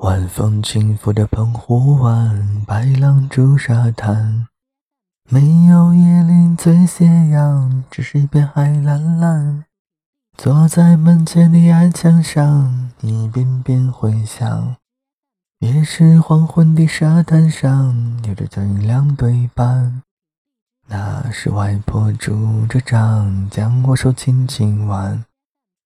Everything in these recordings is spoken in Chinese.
晚风轻拂着澎湖湾，白浪逐沙滩，没有椰林醉斜阳，只是一片海蓝蓝。坐在门前的矮墙上，一遍遍回想。也是黄昏的沙滩上，有着脚印两对半。那是外婆拄着杖，将我手轻轻挽。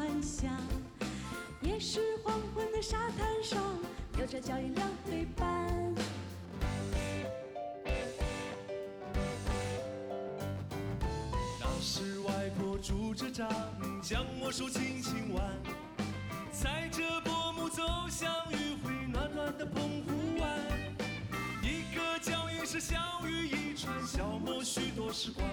幻想也是黄昏的沙滩上，有着脚印两对半。那时外婆拄着杖，将我手轻轻挽，踩着薄暮走向余晖暖暖的澎湖湾。一个脚印是小雨一串，消磨许多时光，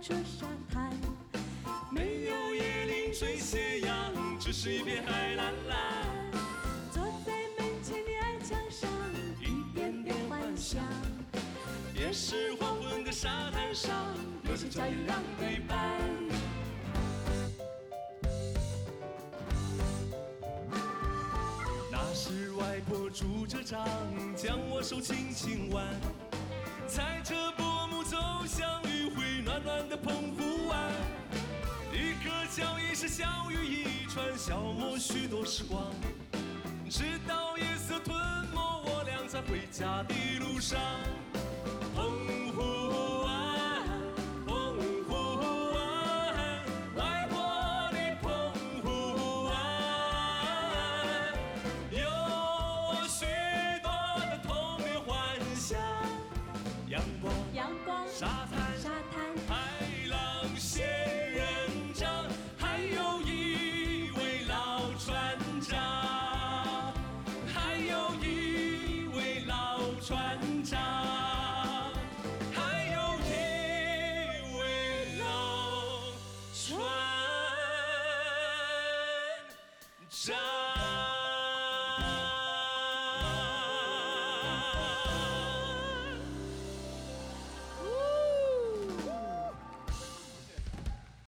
白浪逐沙滩，没有椰林缀斜阳，只是一片海蓝蓝。坐在门前的矮墙上，一遍遍幻想。也是黄昏的沙滩上，有着脚印两对半。那时外婆拄着杖，将我手轻轻挽。是小雨一串，消磨许多时光，直到夜色吞没我俩在回家的路上。